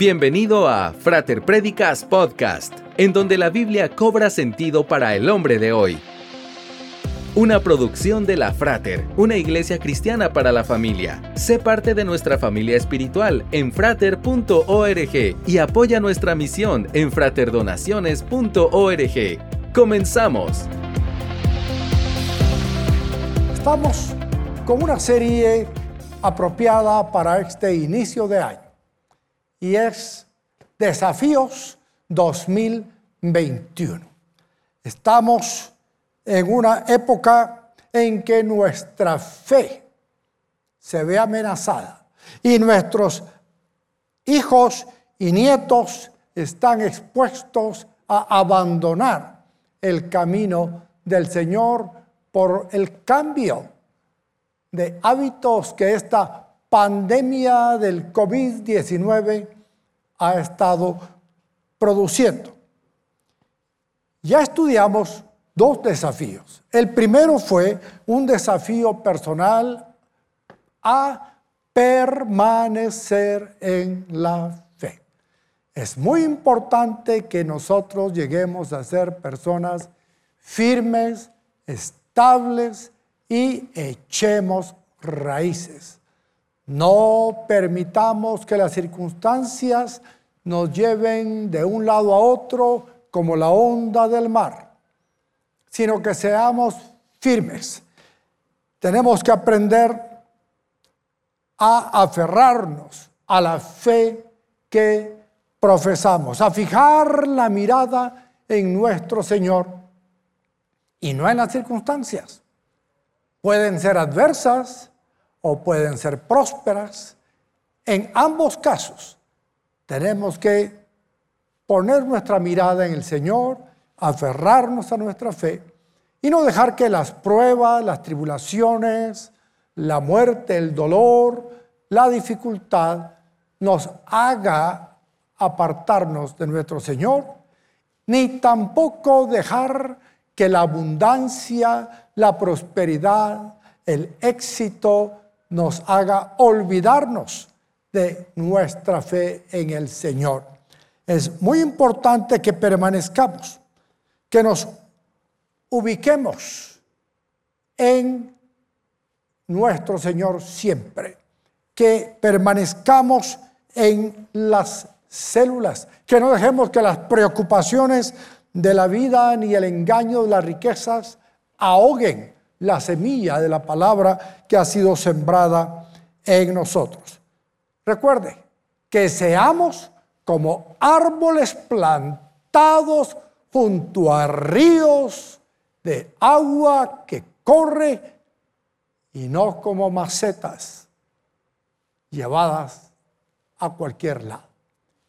Bienvenido a Frater Predicas Podcast, en donde la Biblia cobra sentido para el hombre de hoy. Una producción de la Frater, una iglesia cristiana para la familia. Sé parte de nuestra familia espiritual en frater.org y apoya nuestra misión en fraterdonaciones.org. Comenzamos. Estamos con una serie apropiada para este inicio de año y es Desafíos 2021. Estamos en una época en que nuestra fe se ve amenazada y nuestros hijos y nietos están expuestos a abandonar el camino del Señor por el cambio de hábitos que esta pandemia del COVID-19 ha estado produciendo. Ya estudiamos dos desafíos. El primero fue un desafío personal a permanecer en la fe. Es muy importante que nosotros lleguemos a ser personas firmes, estables y echemos raíces. No permitamos que las circunstancias nos lleven de un lado a otro como la onda del mar, sino que seamos firmes. Tenemos que aprender a aferrarnos a la fe que profesamos, a fijar la mirada en nuestro Señor y no en las circunstancias. Pueden ser adversas, o pueden ser prósperas. En ambos casos tenemos que poner nuestra mirada en el Señor, aferrarnos a nuestra fe y no dejar que las pruebas, las tribulaciones, la muerte, el dolor, la dificultad nos haga apartarnos de nuestro Señor, ni tampoco dejar que la abundancia, la prosperidad, el éxito, nos haga olvidarnos de nuestra fe en el Señor. Es muy importante que permanezcamos, que nos ubiquemos en nuestro Señor siempre, que permanezcamos en las células, que no dejemos que las preocupaciones de la vida ni el engaño de las riquezas ahoguen la semilla de la palabra que ha sido sembrada en nosotros. Recuerde que seamos como árboles plantados junto a ríos de agua que corre y no como macetas llevadas a cualquier lado.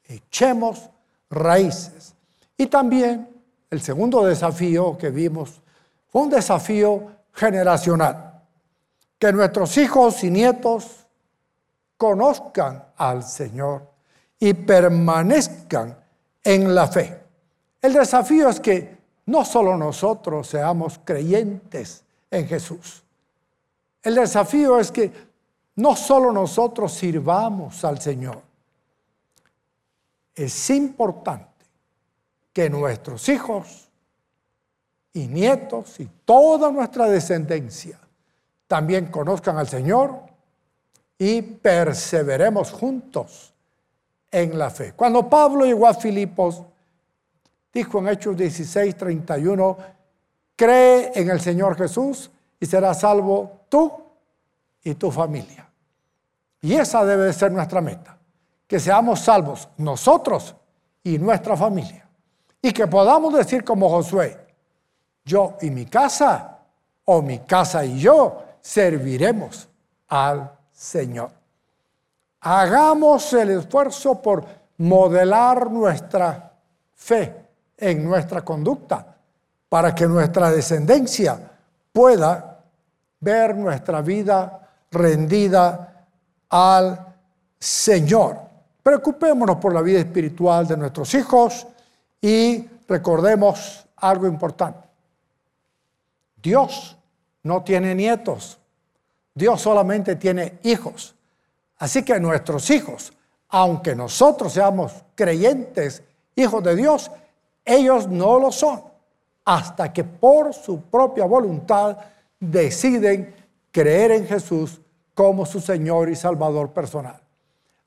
Echemos raíces. Y también el segundo desafío que vimos fue un desafío generacional. Que nuestros hijos y nietos conozcan al Señor y permanezcan en la fe. El desafío es que no solo nosotros seamos creyentes en Jesús. El desafío es que no solo nosotros sirvamos al Señor. Es importante que nuestros hijos y nietos y toda nuestra descendencia también conozcan al Señor y perseveremos juntos en la fe. Cuando Pablo llegó a Filipos, dijo en Hechos 16, 31, cree en el Señor Jesús y serás salvo tú y tu familia. Y esa debe ser nuestra meta, que seamos salvos nosotros y nuestra familia. Y que podamos decir como Josué, yo y mi casa, o mi casa y yo, serviremos al Señor. Hagamos el esfuerzo por modelar nuestra fe en nuestra conducta para que nuestra descendencia pueda ver nuestra vida rendida al Señor. Preocupémonos por la vida espiritual de nuestros hijos y recordemos algo importante. Dios no tiene nietos. Dios solamente tiene hijos. Así que nuestros hijos, aunque nosotros seamos creyentes, hijos de Dios, ellos no lo son, hasta que por su propia voluntad deciden creer en Jesús como su Señor y Salvador personal.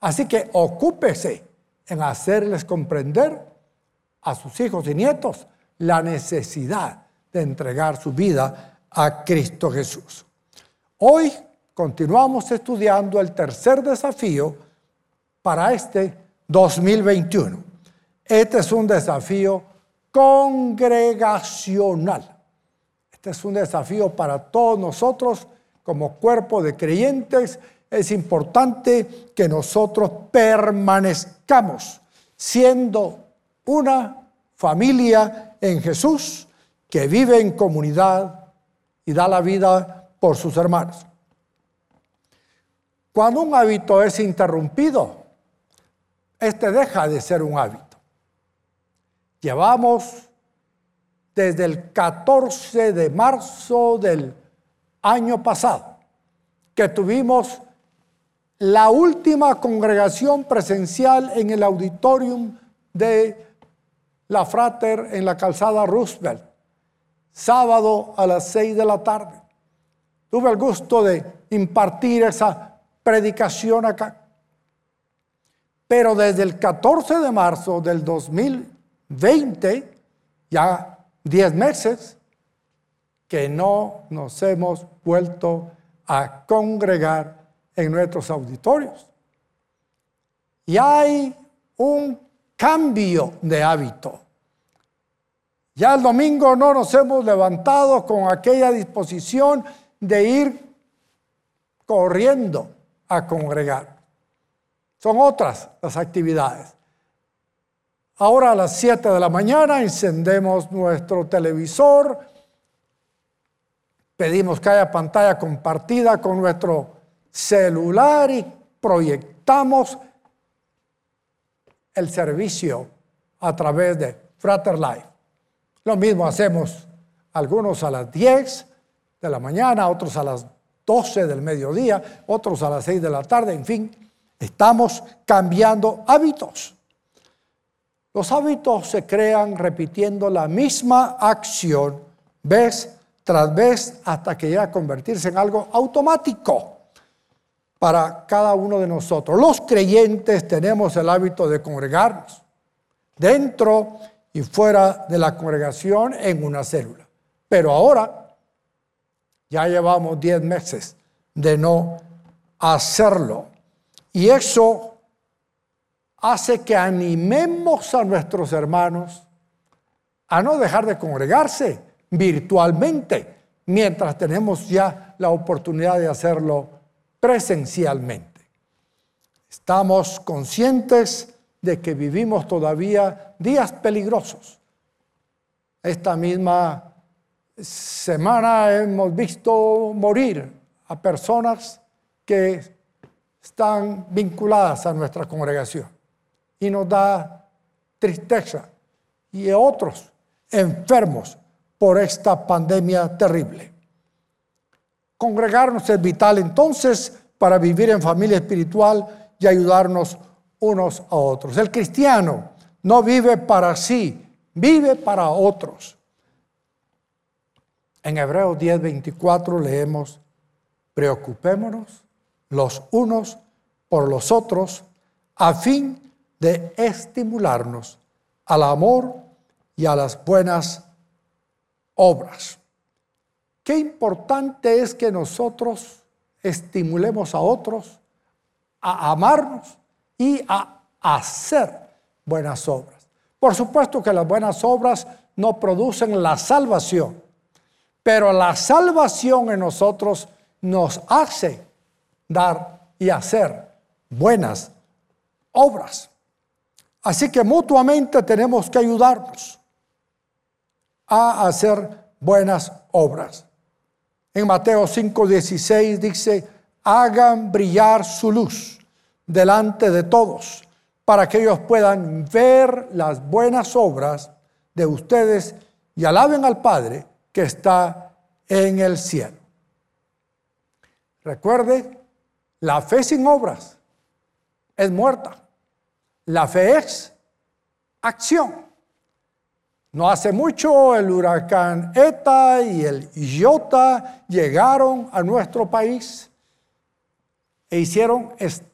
Así que ocúpese en hacerles comprender a sus hijos y nietos la necesidad de entregar su vida a Cristo Jesús. Hoy continuamos estudiando el tercer desafío para este 2021. Este es un desafío congregacional. Este es un desafío para todos nosotros como cuerpo de creyentes. Es importante que nosotros permanezcamos siendo una familia en Jesús que vive en comunidad y da la vida por sus hermanos. Cuando un hábito es interrumpido, este deja de ser un hábito. Llevamos desde el 14 de marzo del año pasado que tuvimos la última congregación presencial en el auditorium de la Frater en la calzada Roosevelt, sábado a las 6 de la tarde. Tuve el gusto de impartir esa predicación acá. Pero desde el 14 de marzo del 2020, ya 10 meses, que no nos hemos vuelto a congregar en nuestros auditorios. Y hay un cambio de hábito. Ya el domingo no nos hemos levantado con aquella disposición de ir corriendo a congregar. Son otras las actividades. Ahora a las 7 de la mañana encendemos nuestro televisor, pedimos que haya pantalla compartida con nuestro celular y proyectamos el servicio a través de Frater Life. Lo mismo hacemos algunos a las 10 de la mañana, otros a las 12 del mediodía, otros a las 6 de la tarde, en fin, estamos cambiando hábitos. Los hábitos se crean repitiendo la misma acción vez tras vez hasta que llega a convertirse en algo automático para cada uno de nosotros. Los creyentes tenemos el hábito de congregarnos dentro y fuera de la congregación en una célula. Pero ahora ya llevamos 10 meses de no hacerlo. Y eso hace que animemos a nuestros hermanos a no dejar de congregarse virtualmente mientras tenemos ya la oportunidad de hacerlo presencialmente. Estamos conscientes de que vivimos todavía días peligrosos. Esta misma semana hemos visto morir a personas que están vinculadas a nuestra congregación y nos da tristeza y otros enfermos por esta pandemia terrible. Congregarnos es vital entonces para vivir en familia espiritual y ayudarnos unos a otros. El cristiano no vive para sí, vive para otros. En Hebreos 10:24 leemos, preocupémonos los unos por los otros a fin de estimularnos al amor y a las buenas obras. Qué importante es que nosotros estimulemos a otros a amarnos y a hacer buenas obras. Por supuesto que las buenas obras no producen la salvación, pero la salvación en nosotros nos hace dar y hacer buenas obras. Así que mutuamente tenemos que ayudarnos a hacer buenas obras. En Mateo 5:16 dice, hagan brillar su luz delante de todos, para que ellos puedan ver las buenas obras de ustedes y alaben al Padre que está en el cielo. Recuerde, la fe sin obras es muerta. La fe es acción. No hace mucho el huracán ETA y el Iota llegaron a nuestro país e hicieron estragos.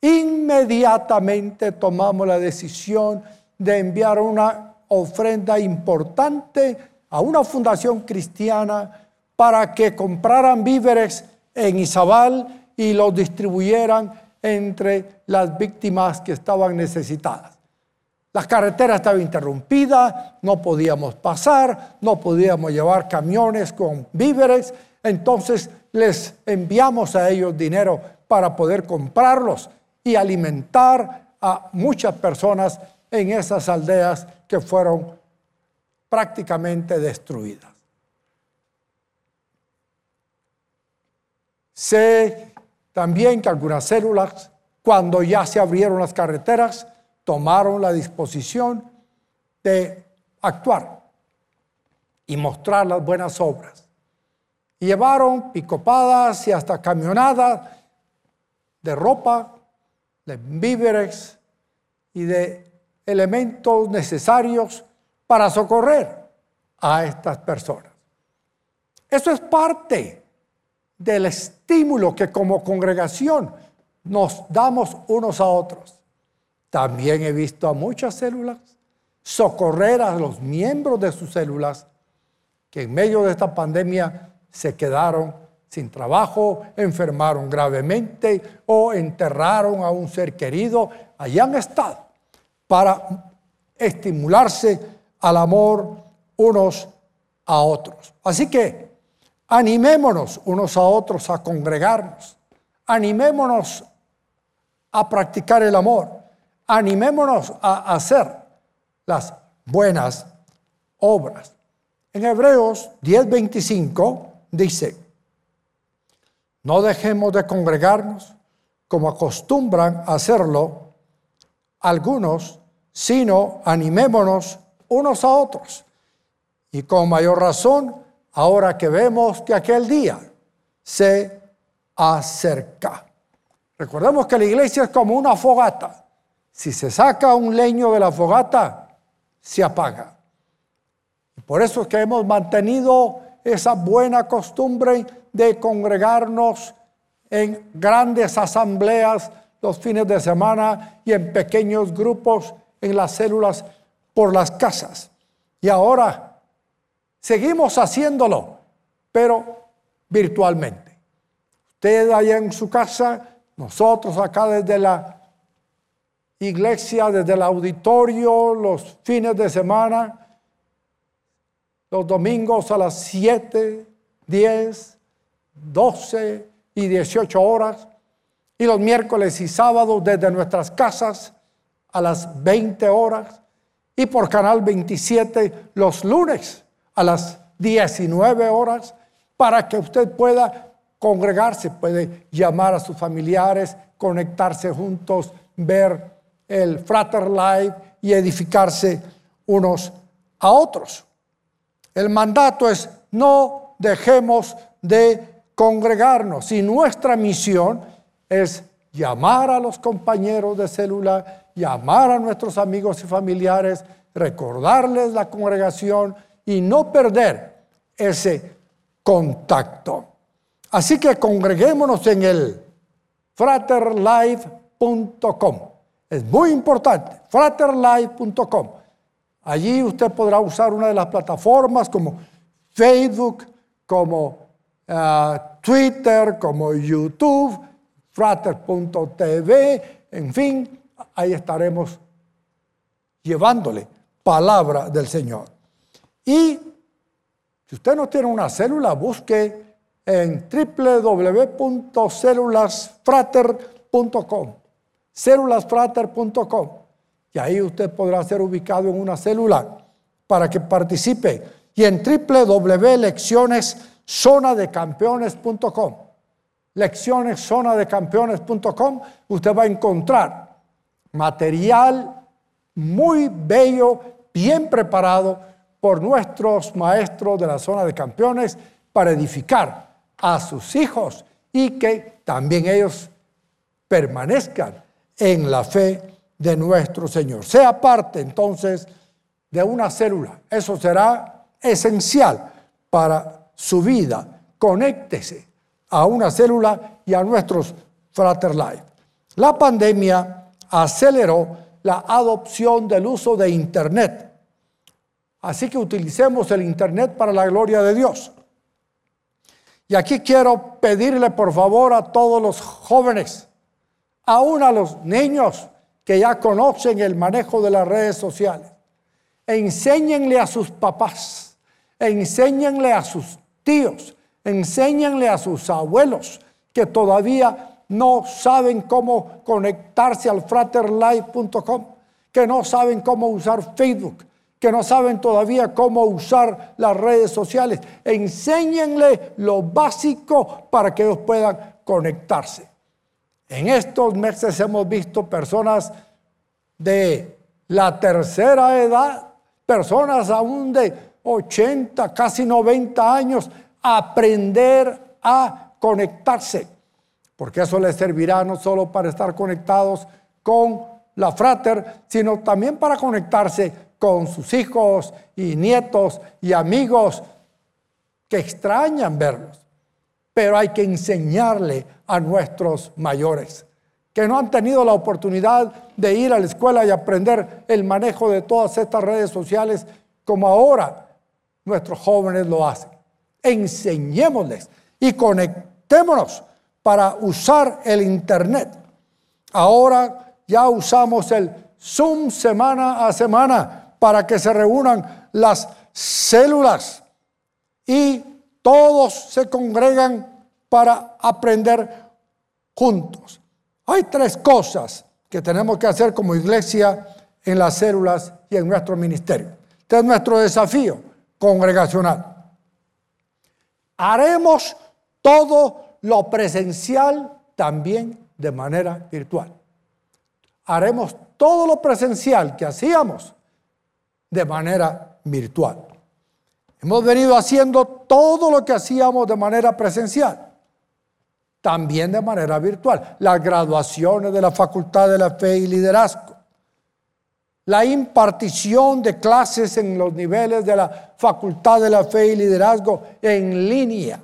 Inmediatamente tomamos la decisión de enviar una ofrenda importante a una fundación cristiana para que compraran víveres en Izabal y los distribuyeran entre las víctimas que estaban necesitadas. La carretera estaba interrumpida, no podíamos pasar, no podíamos llevar camiones con víveres, entonces les enviamos a ellos dinero para poder comprarlos y alimentar a muchas personas en esas aldeas que fueron prácticamente destruidas. Sé también que algunas células, cuando ya se abrieron las carreteras, tomaron la disposición de actuar y mostrar las buenas obras. Y llevaron picopadas y hasta camionadas de ropa, de víveres y de elementos necesarios para socorrer a estas personas. Eso es parte del estímulo que como congregación nos damos unos a otros. También he visto a muchas células socorrer a los miembros de sus células que en medio de esta pandemia se quedaron sin trabajo, enfermaron gravemente o enterraron a un ser querido. Allí han estado para estimularse al amor unos a otros. Así que animémonos unos a otros a congregarnos, animémonos a practicar el amor, animémonos a hacer las buenas obras. En Hebreos 10:25 dice, no dejemos de congregarnos como acostumbran hacerlo algunos, sino animémonos unos a otros. Y con mayor razón, ahora que vemos que aquel día se acerca. Recordemos que la iglesia es como una fogata. Si se saca un leño de la fogata, se apaga. Por eso es que hemos mantenido esa buena costumbre de congregarnos en grandes asambleas los fines de semana y en pequeños grupos en las células por las casas. Y ahora seguimos haciéndolo, pero virtualmente. Usted allá en su casa, nosotros acá desde la iglesia, desde el auditorio, los fines de semana, los domingos a las 7, 10, 12 y 18 horas. Y los miércoles y sábados desde nuestras casas a las 20 horas. Y por Canal 27 los lunes a las 19 horas. Para que usted pueda congregarse, puede llamar a sus familiares, conectarse juntos, ver el Frater Live y edificarse unos a otros. El mandato es no dejemos de congregarnos y nuestra misión es llamar a los compañeros de célula, llamar a nuestros amigos y familiares, recordarles la congregación y no perder ese contacto. Así que congreguémonos en el fraterlife.com. Es muy importante, fraterlife.com. Allí usted podrá usar una de las plataformas como Facebook, como ah, Twitter, como YouTube frater.tv, en fin, ahí estaremos llevándole palabra del Señor. Y si usted no tiene una célula, busque en www.celulasfrater.com, celulasfrater.com, y ahí usted podrá ser ubicado en una célula para que participe. Y en www.leccioneszonadecampeones.com lecciones zona de campeones.com, usted va a encontrar material muy bello, bien preparado por nuestros maestros de la zona de campeones para edificar a sus hijos y que también ellos permanezcan en la fe de nuestro Señor. Sea parte entonces de una célula. Eso será esencial para su vida. Conéctese a una célula y a nuestros Frater Life. La pandemia aceleró la adopción del uso de Internet. Así que utilicemos el Internet para la gloria de Dios. Y aquí quiero pedirle por favor a todos los jóvenes, aún a los niños que ya conocen el manejo de las redes sociales, enséñenle a sus papás, enséñenle a sus tíos, enséñenle a sus abuelos que todavía no saben cómo conectarse al fraterlife.com, que no saben cómo usar Facebook, que no saben todavía cómo usar las redes sociales. Enséñenle lo básico para que ellos puedan conectarse. En estos meses hemos visto personas de la tercera edad, personas aún de 80, casi 90 años, aprender a conectarse, porque eso les servirá no solo para estar conectados con la frater, sino también para conectarse con sus hijos y nietos y amigos que extrañan verlos. Pero hay que enseñarle a nuestros mayores que no han tenido la oportunidad de ir a la escuela y aprender el manejo de todas estas redes sociales como ahora nuestros jóvenes lo hacen. Enseñémosles y conectémonos para usar el Internet. Ahora ya usamos el Zoom semana a semana para que se reúnan las células y todos se congregan para aprender juntos. Hay tres cosas que tenemos que hacer como iglesia en las células y en nuestro ministerio. Este es nuestro desafío congregacional. Haremos todo lo presencial también de manera virtual. Haremos todo lo presencial que hacíamos de manera virtual. Hemos venido haciendo todo lo que hacíamos de manera presencial, también de manera virtual. Las graduaciones de la Facultad de la Fe y Liderazgo, la impartición de clases en los niveles de la Facultad de la Fe y Liderazgo en línea,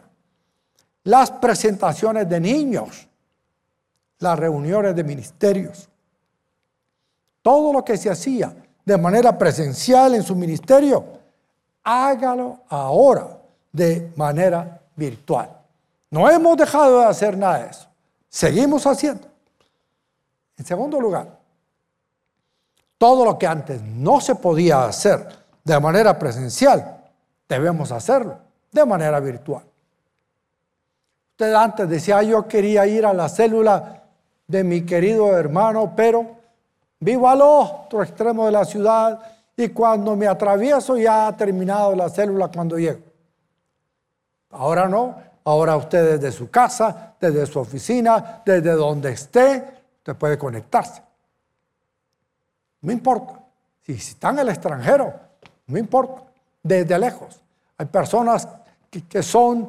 las presentaciones de niños, las reuniones de ministerios, todo lo que se hacía de manera presencial en su ministerio, hágalo ahora de manera virtual. No hemos dejado de hacer nada de eso. Seguimos haciendo. En segundo lugar, todo lo que antes no se podía hacer de manera presencial, debemos hacerlo de manera virtual. Usted antes decía, yo quería ir a la célula de mi querido hermano, pero Vivo al otro extremo de la ciudad y cuando me atravieso ya ha terminado la célula cuando llego. Ahora no, ahora usted desde su casa, desde su oficina, desde donde esté, usted puede conectarse. No importa. Si, está en el extranjero, no importa. Desde lejos. Hay personas que, que son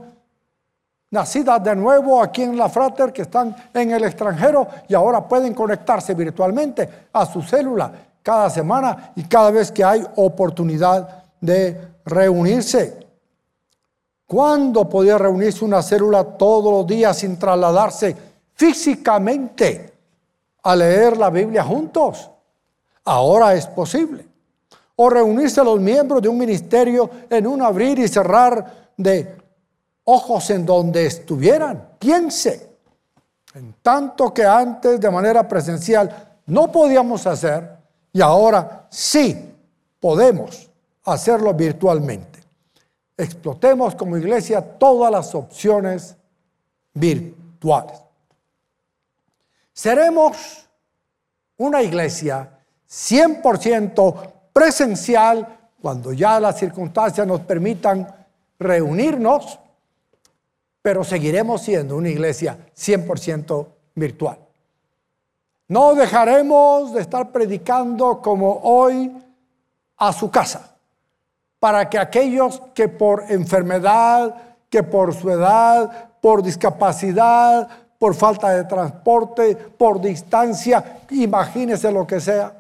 nacidas de nuevo aquí en la Frater que están en el extranjero y ahora pueden conectarse virtualmente a su célula cada semana y cada vez que hay oportunidad de reunirse. ¿Cuándo podía reunirse una célula todos los días sin trasladarse físicamente a leer la Biblia juntos? Ahora es posible. O reunirse los miembros de un ministerio en un abrir y cerrar de ojos en donde estuvieran. Piense, en tanto que antes de manera presencial no podíamos hacer y ahora sí podemos hacerlo virtualmente. Explotemos como iglesia todas las opciones virtuales. Seremos una iglesia 100% presencial cuando ya las circunstancias nos permitan reunirnos pero seguiremos siendo una iglesia 100% virtual. No dejaremos de estar predicando como hoy a su casa, para que aquellos que por enfermedad, que por su edad, por discapacidad, por falta de transporte, por distancia, imagínese lo que sea,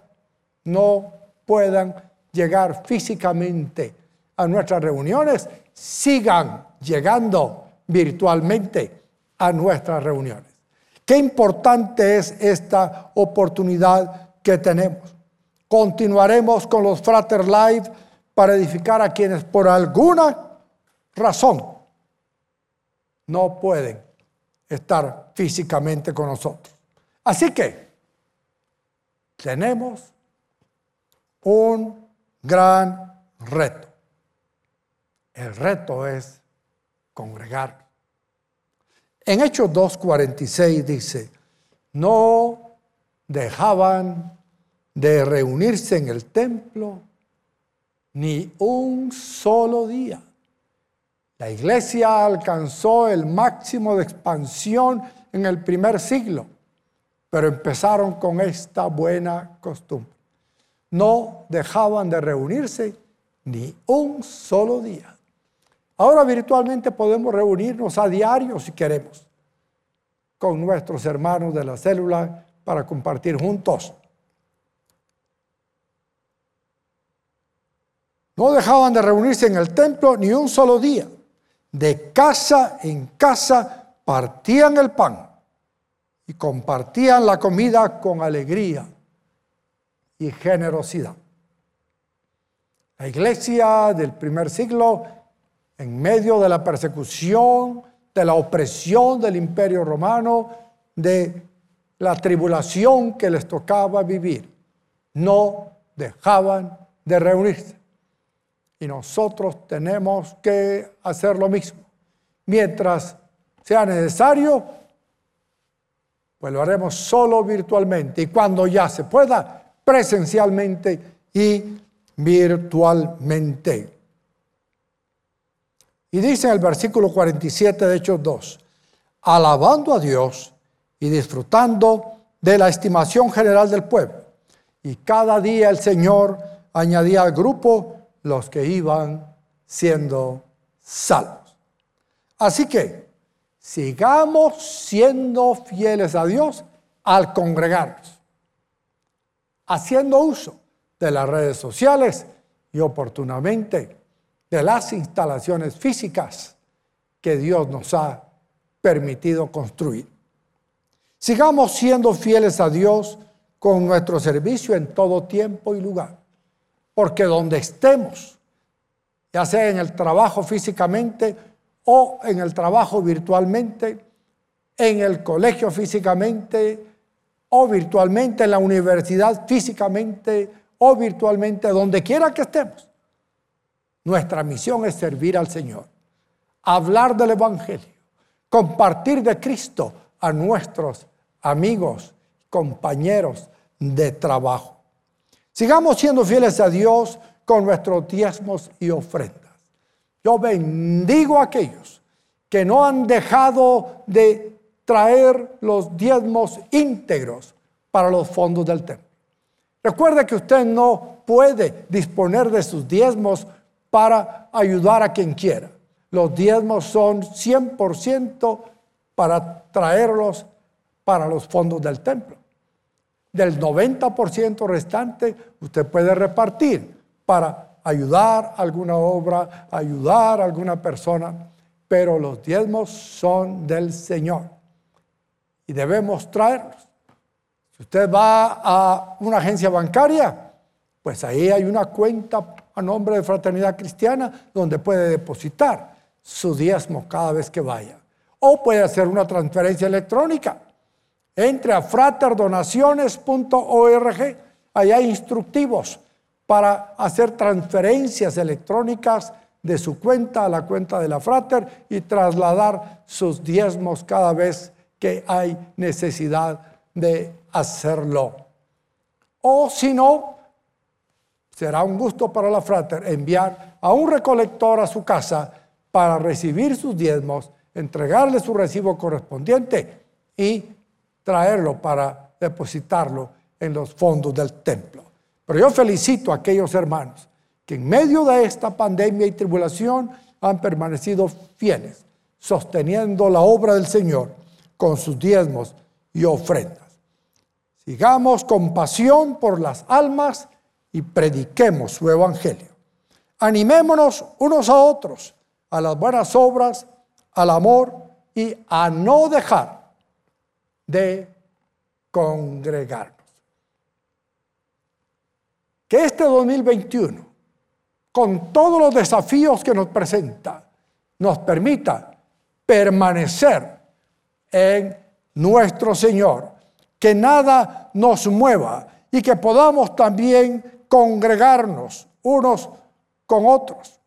no puedan llegar físicamente a nuestras reuniones, sigan llegando virtualmente a nuestras reuniones. Qué importante es esta oportunidad que tenemos. Continuaremos con los Frater Live para edificar a quienes por alguna razón no pueden estar físicamente con nosotros. Así que tenemos un gran reto. El reto es congregar. En Hechos 2.46 dice, no dejaban de reunirse en el templo ni un solo día. La iglesia alcanzó el máximo de expansión en el primer siglo, pero empezaron con esta buena costumbre. No dejaban de reunirse ni un solo día. Ahora virtualmente podemos reunirnos a diario si queremos con nuestros hermanos de la célula para compartir juntos. No dejaban de reunirse en el templo ni un solo día. De casa en casa partían el pan y compartían la comida con alegría y generosidad. La iglesia del primer siglo, en medio de la persecución, de la opresión del imperio romano, de la tribulación que les tocaba vivir, no dejaban de reunirse. Y nosotros tenemos que hacer lo mismo. Mientras sea necesario, pues lo haremos solo virtualmente. Y cuando ya se pueda, presencialmente y virtualmente. Y dice en el versículo 47 de Hechos 2, alabando a Dios y disfrutando de la estimación general del pueblo. Y cada día el Señor añadía al grupo los que iban siendo salvos. Así que sigamos siendo fieles a Dios al congregarnos, haciendo uso de las redes sociales y oportunamente de las instalaciones físicas que Dios nos ha permitido construir. Sigamos siendo fieles a Dios con nuestro servicio en todo tiempo y lugar. Porque donde estemos, ya sea en el trabajo físicamente o en el trabajo virtualmente, en el colegio físicamente o virtualmente, en la universidad físicamente o virtualmente, donde quiera que estemos. Nuestra misión es servir al Señor, hablar del Evangelio, compartir de Cristo a nuestros amigos, compañeros de trabajo. Sigamos siendo fieles a Dios con nuestros diezmos y ofrendas. Yo bendigo a aquellos que no han dejado de traer los diezmos íntegros para los fondos del templo. Recuerde que usted no puede disponer de sus diezmos para ayudar a quien quiera. Los diezmos son 100% para traerlos para los fondos del templo del 90% restante usted puede repartir para ayudar a alguna obra, ayudar a alguna persona, pero los diezmos son del Señor y debemos traerlos. Si usted va a una agencia bancaria, pues ahí hay una cuenta a nombre de Fraternidad Cristiana donde puede depositar su diezmo cada vez que vaya. O puede hacer una transferencia electrónica entre a fraterdonaciones.org. Ahí hay instructivos para hacer transferencias electrónicas de su cuenta a la cuenta de la frater y trasladar sus diezmos cada vez que hay necesidad de hacerlo. O si no, será un gusto para la frater enviar a un recolector a su casa para recibir sus diezmos, entregarle su recibo correspondiente y traerlo para depositarlo en los fondos del templo. Pero yo felicito a aquellos hermanos que en medio de esta pandemia y tribulación han permanecido fieles, sosteniendo la obra del Señor con sus diezmos y ofrendas. Sigamos con pasión por las almas y prediquemos su evangelio. Animémonos unos a otros a las buenas obras, al amor y a no dejar de congregarnos. Que este 2021, con todos los desafíos que nos presenta, nos permita permanecer en nuestro Señor, que nada nos mueva y que podamos también congregarnos unos con otros.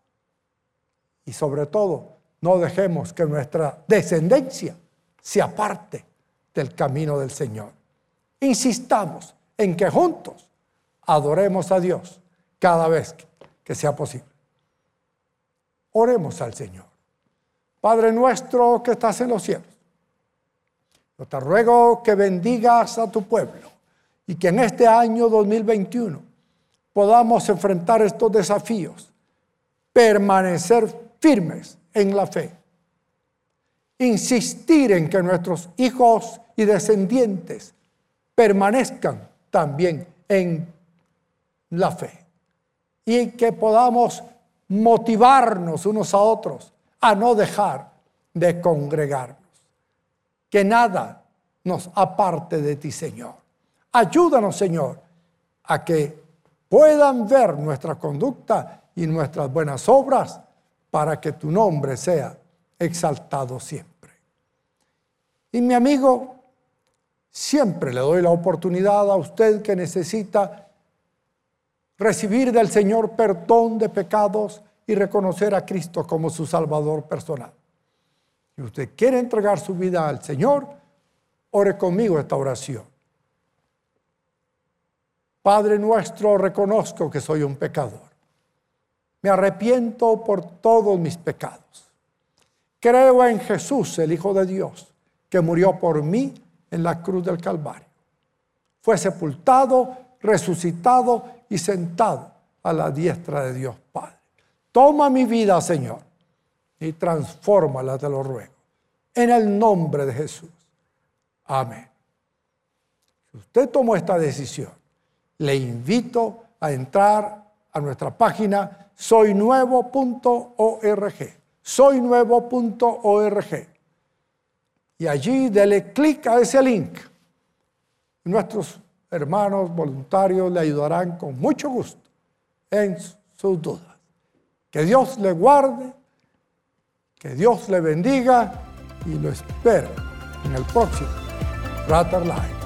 Y sobre todo, no dejemos que nuestra descendencia se aparte del camino del Señor. Insistamos en que juntos adoremos a Dios cada vez que sea posible. Oremos al Señor. Padre nuestro que estás en los cielos, yo te ruego que bendigas a tu pueblo y que en este año 2021 podamos enfrentar estos desafíos, permanecer firmes en la fe, insistir en que nuestros hijos y descendientes permanezcan también en la fe y que podamos motivarnos unos a otros a no dejar de congregarnos. Que nada nos aparte de ti, Señor. Ayúdanos, Señor, a que puedan ver nuestra conducta y nuestras buenas obras para que tu nombre sea exaltado siempre. Y mi amigo, siempre le doy la oportunidad a usted que necesita recibir del Señor perdón de pecados y reconocer a Cristo como su Salvador personal. Si usted quiere entregar su vida al Señor, ore conmigo esta oración. Padre nuestro, reconozco que soy un pecador. Me arrepiento por todos mis pecados. Creo en Jesús, el Hijo de Dios, que murió por mí en la cruz del Calvario. Fue sepultado, resucitado y sentado a la diestra de Dios Padre. Toma mi vida, Señor, y transfórmala, te lo ruego. En el nombre de Jesús. Amén. Si usted tomó esta decisión, le invito a entrar a nuestra página soynuevo.org. Soynuevo.org. Y allí dele clic a ese link. Nuestros hermanos voluntarios le ayudarán con mucho gusto en sus dudas. Que Dios le guarde, que Dios le bendiga y lo espero en el próximo Frater Live.